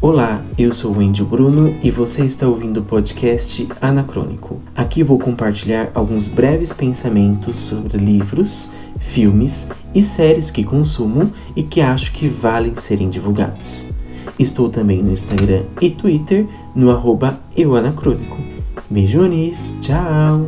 Olá, eu sou o Andy Bruno e você está ouvindo o podcast Anacrônico. Aqui vou compartilhar alguns breves pensamentos sobre livros, filmes e séries que consumo e que acho que valem serem divulgados. Estou também no Instagram e Twitter no arroba euanacrônico. Beijões, tchau!